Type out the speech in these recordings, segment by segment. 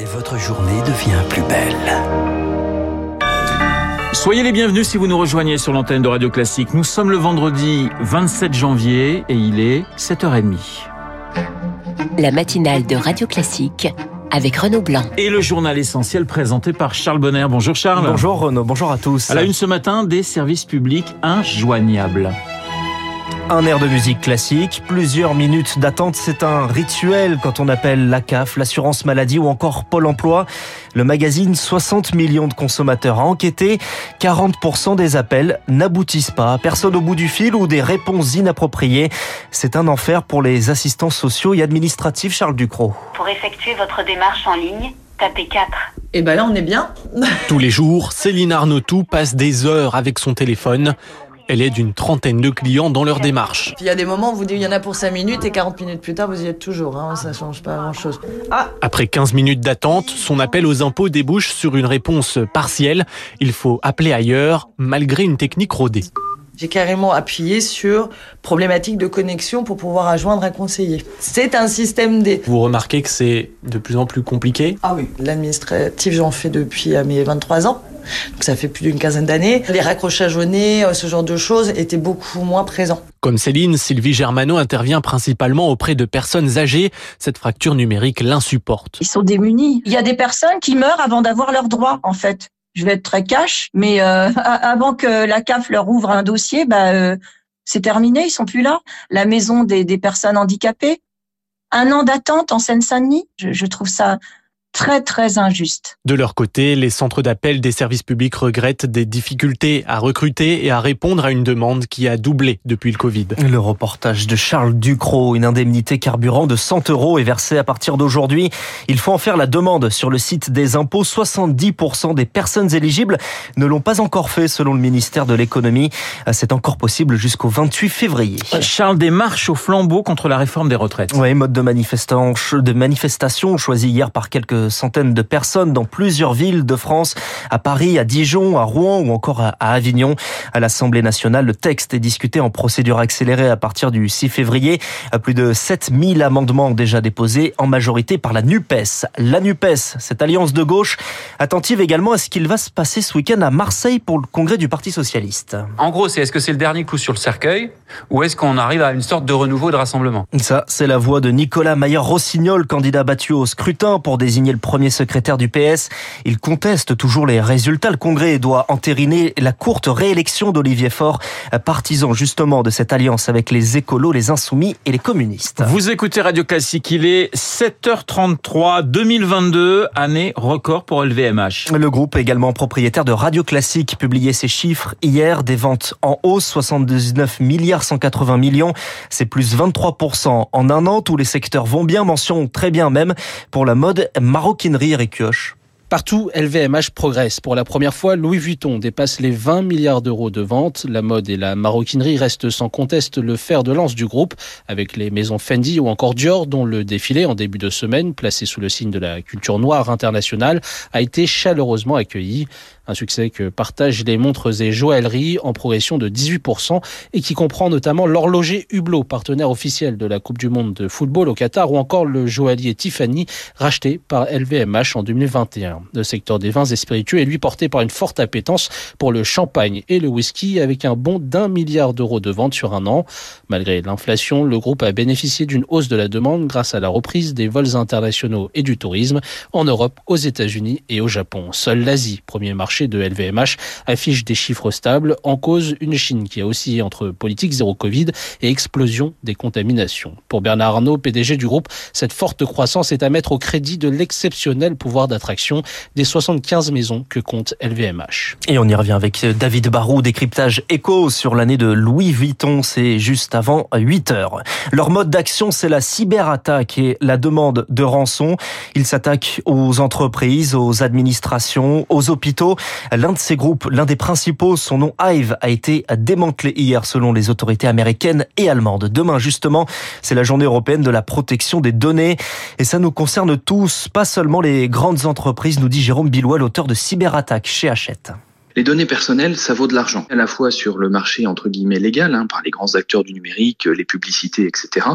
Et votre journée devient plus belle. Soyez les bienvenus si vous nous rejoignez sur l'antenne de Radio Classique. Nous sommes le vendredi 27 janvier et il est 7h30. La matinale de Radio Classique avec Renaud Blanc. Et le journal essentiel présenté par Charles Bonner. Bonjour Charles. Bonjour Renaud, bonjour à tous. À la une ce matin, des services publics injoignables. Un air de musique classique, plusieurs minutes d'attente, c'est un rituel quand on appelle la CAF, l'assurance maladie ou encore Pôle emploi. Le magazine 60 millions de consommateurs a enquêté, 40% des appels n'aboutissent pas, personne au bout du fil ou des réponses inappropriées. C'est un enfer pour les assistants sociaux et administratifs, Charles Ducrot. Pour effectuer votre démarche en ligne, tapez 4. Et ben là, on est bien. Tous les jours, Céline Arnautou passe des heures avec son téléphone. Elle aide une trentaine de clients dans leur démarche. Il y a des moments où vous dites il y en a pour 5 minutes et 40 minutes plus tard, vous y êtes toujours. Hein, ça change pas grand-chose. Ah Après 15 minutes d'attente, son appel aux impôts débouche sur une réponse partielle. Il faut appeler ailleurs, malgré une technique rodée. J'ai carrément appuyé sur problématique de connexion pour pouvoir rejoindre un conseiller. C'est un système D. Vous remarquez que c'est de plus en plus compliqué? Ah oui, l'administratif, j'en fais depuis mes 23 ans. Donc ça fait plus d'une quinzaine d'années. Les raccrochages au nez, ce genre de choses étaient beaucoup moins présents. Comme Céline, Sylvie Germano intervient principalement auprès de personnes âgées. Cette fracture numérique l'insupporte. Ils sont démunis. Il y a des personnes qui meurent avant d'avoir leurs droits, en fait. Je vais être très cash, mais euh, avant que la CAF leur ouvre un dossier, bah, euh, c'est terminé, ils sont plus là. La maison des, personnes handicapées, un an d'attente en Seine-Saint-Denis, je trouve ça très très injuste. De leur côté, les centres d'appel des services publics regrettent des difficultés à recruter et à répondre à une demande qui a doublé depuis le Covid. Le reportage de Charles Ducrot, une indemnité carburant de 100 euros est versée à partir d'aujourd'hui. Il faut en faire la demande sur le site des impôts. 70% des personnes éligibles ne l'ont pas encore fait selon le ministère de l'économie. C'est encore possible jusqu'au 28 février. Charles, des marches au flambeau contre la réforme des retraites. Oui, mode de, de manifestation choisi hier par quelques centaines de personnes dans plusieurs villes de France, à Paris, à Dijon, à Rouen ou encore à Avignon. À l'Assemblée nationale, le texte est discuté en procédure accélérée à partir du 6 février. Plus de 7000 amendements déjà déposés, en majorité par la NUPES. La NUPES, cette alliance de gauche, attentive également à ce qu'il va se passer ce week-end à Marseille pour le congrès du Parti Socialiste. En gros, c'est est-ce que c'est le dernier coup sur le cercueil ou est-ce qu'on arrive à une sorte de renouveau de rassemblement? Ça, c'est la voix de Nicolas Mayer-Rossignol, candidat battu au scrutin pour désigner le premier secrétaire du PS. Il conteste toujours les résultats. Le Congrès doit entériner la courte réélection d'Olivier Faure, partisan justement de cette alliance avec les écolos, les insoumis et les communistes. Vous écoutez Radio Classique, il est 7h33 2022, année record pour LVMH. Le groupe également propriétaire de Radio Classique publiait ses chiffres hier, des ventes en hausse, 79 milliards 180 millions, c'est plus 23% en un an. Tous les secteurs vont bien, mention très bien même pour la mode maroquinerie et Kioche. Partout, LVMH progresse. Pour la première fois, Louis Vuitton dépasse les 20 milliards d'euros de ventes. La mode et la maroquinerie restent sans conteste le fer de lance du groupe, avec les maisons Fendi ou encore Dior, dont le défilé en début de semaine, placé sous le signe de la culture noire internationale, a été chaleureusement accueilli. Un succès que partagent les montres et joailleries en progression de 18% et qui comprend notamment l'horloger Hublot, partenaire officiel de la Coupe du Monde de football au Qatar, ou encore le joaillier Tiffany, racheté par LVMH en 2021. Le secteur des vins et spiritueux est lui porté par une forte appétence pour le champagne et le whisky avec un bond d'un milliard d'euros de ventes sur un an. Malgré l'inflation, le groupe a bénéficié d'une hausse de la demande grâce à la reprise des vols internationaux et du tourisme en Europe, aux États-Unis et au Japon. Seule l'Asie, premier marché de LVMH affiche des chiffres stables, en cause une Chine qui a oscillé entre politique zéro Covid et explosion des contaminations. Pour Bernard Arnault, PDG du groupe, cette forte croissance est à mettre au crédit de l'exceptionnel pouvoir d'attraction des 75 maisons que compte LVMH. Et on y revient avec David Barou, décryptage écho sur l'année de Louis Vuitton, c'est juste avant 8 heures. Leur mode d'action, c'est la cyberattaque et la demande de rançon. Ils s'attaquent aux entreprises, aux administrations, aux hôpitaux. L'un de ces groupes, l'un des principaux, son nom Hive, a été démantelé hier selon les autorités américaines et allemandes. Demain, justement, c'est la journée européenne de la protection des données et ça nous concerne tous, pas seulement les grandes entreprises, nous dit Jérôme Billois, l'auteur de Cyberattaque chez Hachette. Les données personnelles, ça vaut de l'argent, à la fois sur le marché entre guillemets légal, hein, par les grands acteurs du numérique, les publicités, etc.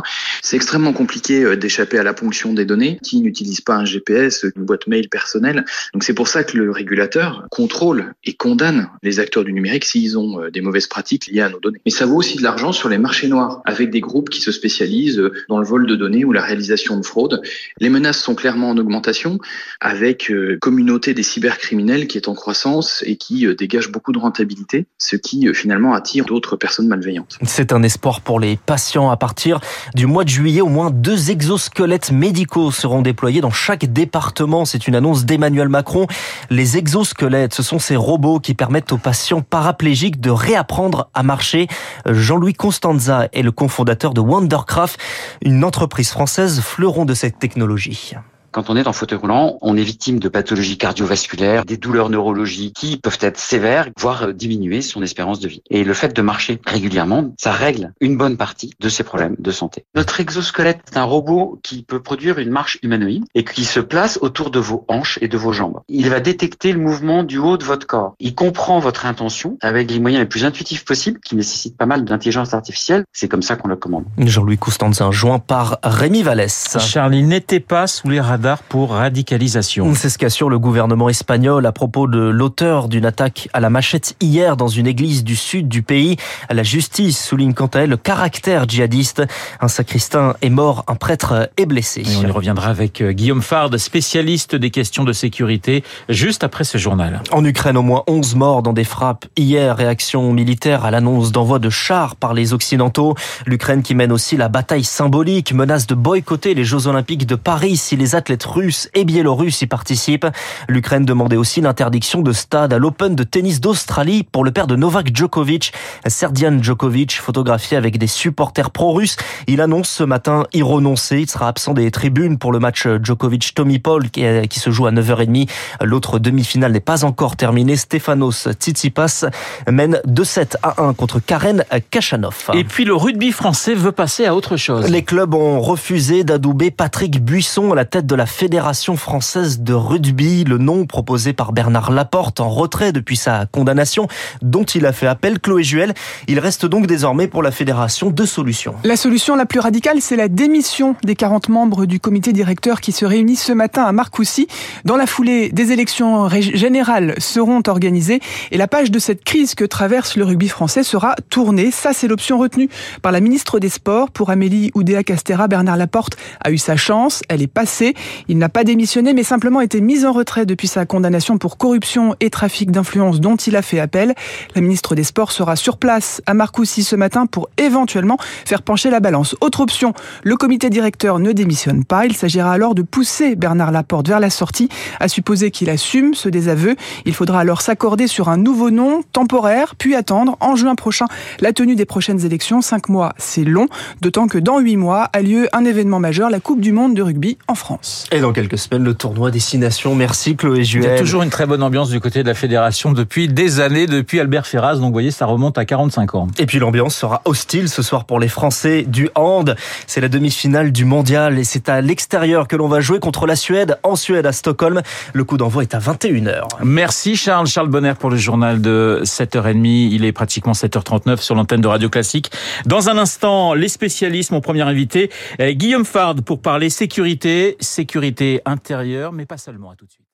C'est extrêmement compliqué euh, d'échapper à la ponction des données. Qui n'utilise pas un GPS, une boîte mail personnelle Donc c'est pour ça que le régulateur contrôle et condamne les acteurs du numérique s'ils ont euh, des mauvaises pratiques liées à nos données. Mais ça vaut aussi de l'argent sur les marchés noirs, avec des groupes qui se spécialisent euh, dans le vol de données ou la réalisation de fraudes. Les menaces sont clairement en augmentation, avec communauté des cybercriminels qui est en croissance et qui dégage beaucoup de rentabilité, ce qui finalement attire d'autres personnes malveillantes. C'est un espoir pour les patients. À partir du mois de juillet, au moins deux exosquelettes médicaux seront déployés dans chaque département. C'est une annonce d'Emmanuel Macron. Les exosquelettes, ce sont ces robots qui permettent aux patients paraplégiques de réapprendre à marcher. Jean-Louis Constanza est le cofondateur de Wondercraft, une entreprise française fleuron de cette technologie. Quand on est en fauteuil roulant, on est victime de pathologies cardiovasculaires, des douleurs neurologiques qui peuvent être sévères, voire diminuer son espérance de vie. Et le fait de marcher régulièrement, ça règle une bonne partie de ces problèmes de santé. Notre exosquelette, c'est un robot qui peut produire une marche humanoïde et qui se place autour de vos hanches et de vos jambes. Il va détecter le mouvement du haut de votre corps. Il comprend votre intention avec les moyens les plus intuitifs possibles qui nécessitent pas mal d'intelligence artificielle. C'est comme ça qu'on le commande. Jean-Louis Coustantin, joint par Rémi Vallès. Charlie n'était pas sous les radars pour radicalisation. C'est ce qu'assure le gouvernement espagnol à propos de l'auteur d'une attaque à la machette hier dans une église du sud du pays. La justice souligne quant à elle le caractère djihadiste. Un sacristain est mort, un prêtre est blessé. on y reviendra avec euh, Guillaume Fard, spécialiste des questions de sécurité, juste après ce journal. En Ukraine, au moins 11 morts dans des frappes. Hier, réaction militaire à l'annonce d'envoi de chars par les Occidentaux. L'Ukraine qui mène aussi la bataille symbolique, menace de boycotter les Jeux Olympiques de Paris si les athlètes athlètes russes et biélorusses y participent. L'Ukraine demandait aussi l'interdiction de stade à l'Open de tennis d'Australie pour le père de Novak Djokovic. Serdian Djokovic, photographié avec des supporters pro-russes, il annonce ce matin y renoncer. Il sera absent des tribunes pour le match Djokovic-Tommy Paul qui, se joue à 9h30. L'autre demi-finale n'est pas encore terminée. Stefanos Tsitsipas mène 2-7 à 1 contre Karen Kachanov. Et puis le rugby français veut passer à autre chose. Les clubs ont refusé d'adouber Patrick Buisson à la tête de la Fédération française de rugby, le nom proposé par Bernard Laporte en retrait depuis sa condamnation dont il a fait appel. Chloé Juel, il reste donc désormais pour la Fédération deux solutions. La solution la plus radicale, c'est la démission des 40 membres du comité directeur qui se réunissent ce matin à Marcoussis. Dans la foulée, des élections générales seront organisées et la page de cette crise que traverse le rugby français sera tournée. Ça, c'est l'option retenue par la ministre des Sports. Pour Amélie Oudéa-Castera, Bernard Laporte a eu sa chance. Elle est passée. Il n'a pas démissionné, mais simplement été mis en retrait depuis sa condamnation pour corruption et trafic d'influence dont il a fait appel. La ministre des Sports sera sur place à Marcoussis ce matin pour éventuellement faire pencher la balance. Autre option, le comité directeur ne démissionne pas. Il s'agira alors de pousser Bernard Laporte vers la sortie, à supposer qu'il assume ce désaveu. Il faudra alors s'accorder sur un nouveau nom temporaire, puis attendre en juin prochain la tenue des prochaines élections. Cinq mois, c'est long, d'autant que dans huit mois a lieu un événement majeur, la Coupe du Monde de rugby en France. Et dans quelques semaines, le tournoi Destination. Merci Chloé Juel. Il y a toujours une très bonne ambiance du côté de la fédération depuis des années, depuis Albert Ferraz. Donc vous voyez, ça remonte à 45 ans. Et puis l'ambiance sera hostile ce soir pour les Français du hand. C'est la demi-finale du mondial et c'est à l'extérieur que l'on va jouer contre la Suède, en Suède, à Stockholm. Le coup d'envoi est à 21h. Merci Charles. Charles Bonner pour le journal de 7h30. Il est pratiquement 7h39 sur l'antenne de Radio Classique. Dans un instant, les spécialistes, mon premier invité, Guillaume Fard pour parler sécurité, sécurité sécurité intérieure, mais pas seulement. À tout de suite.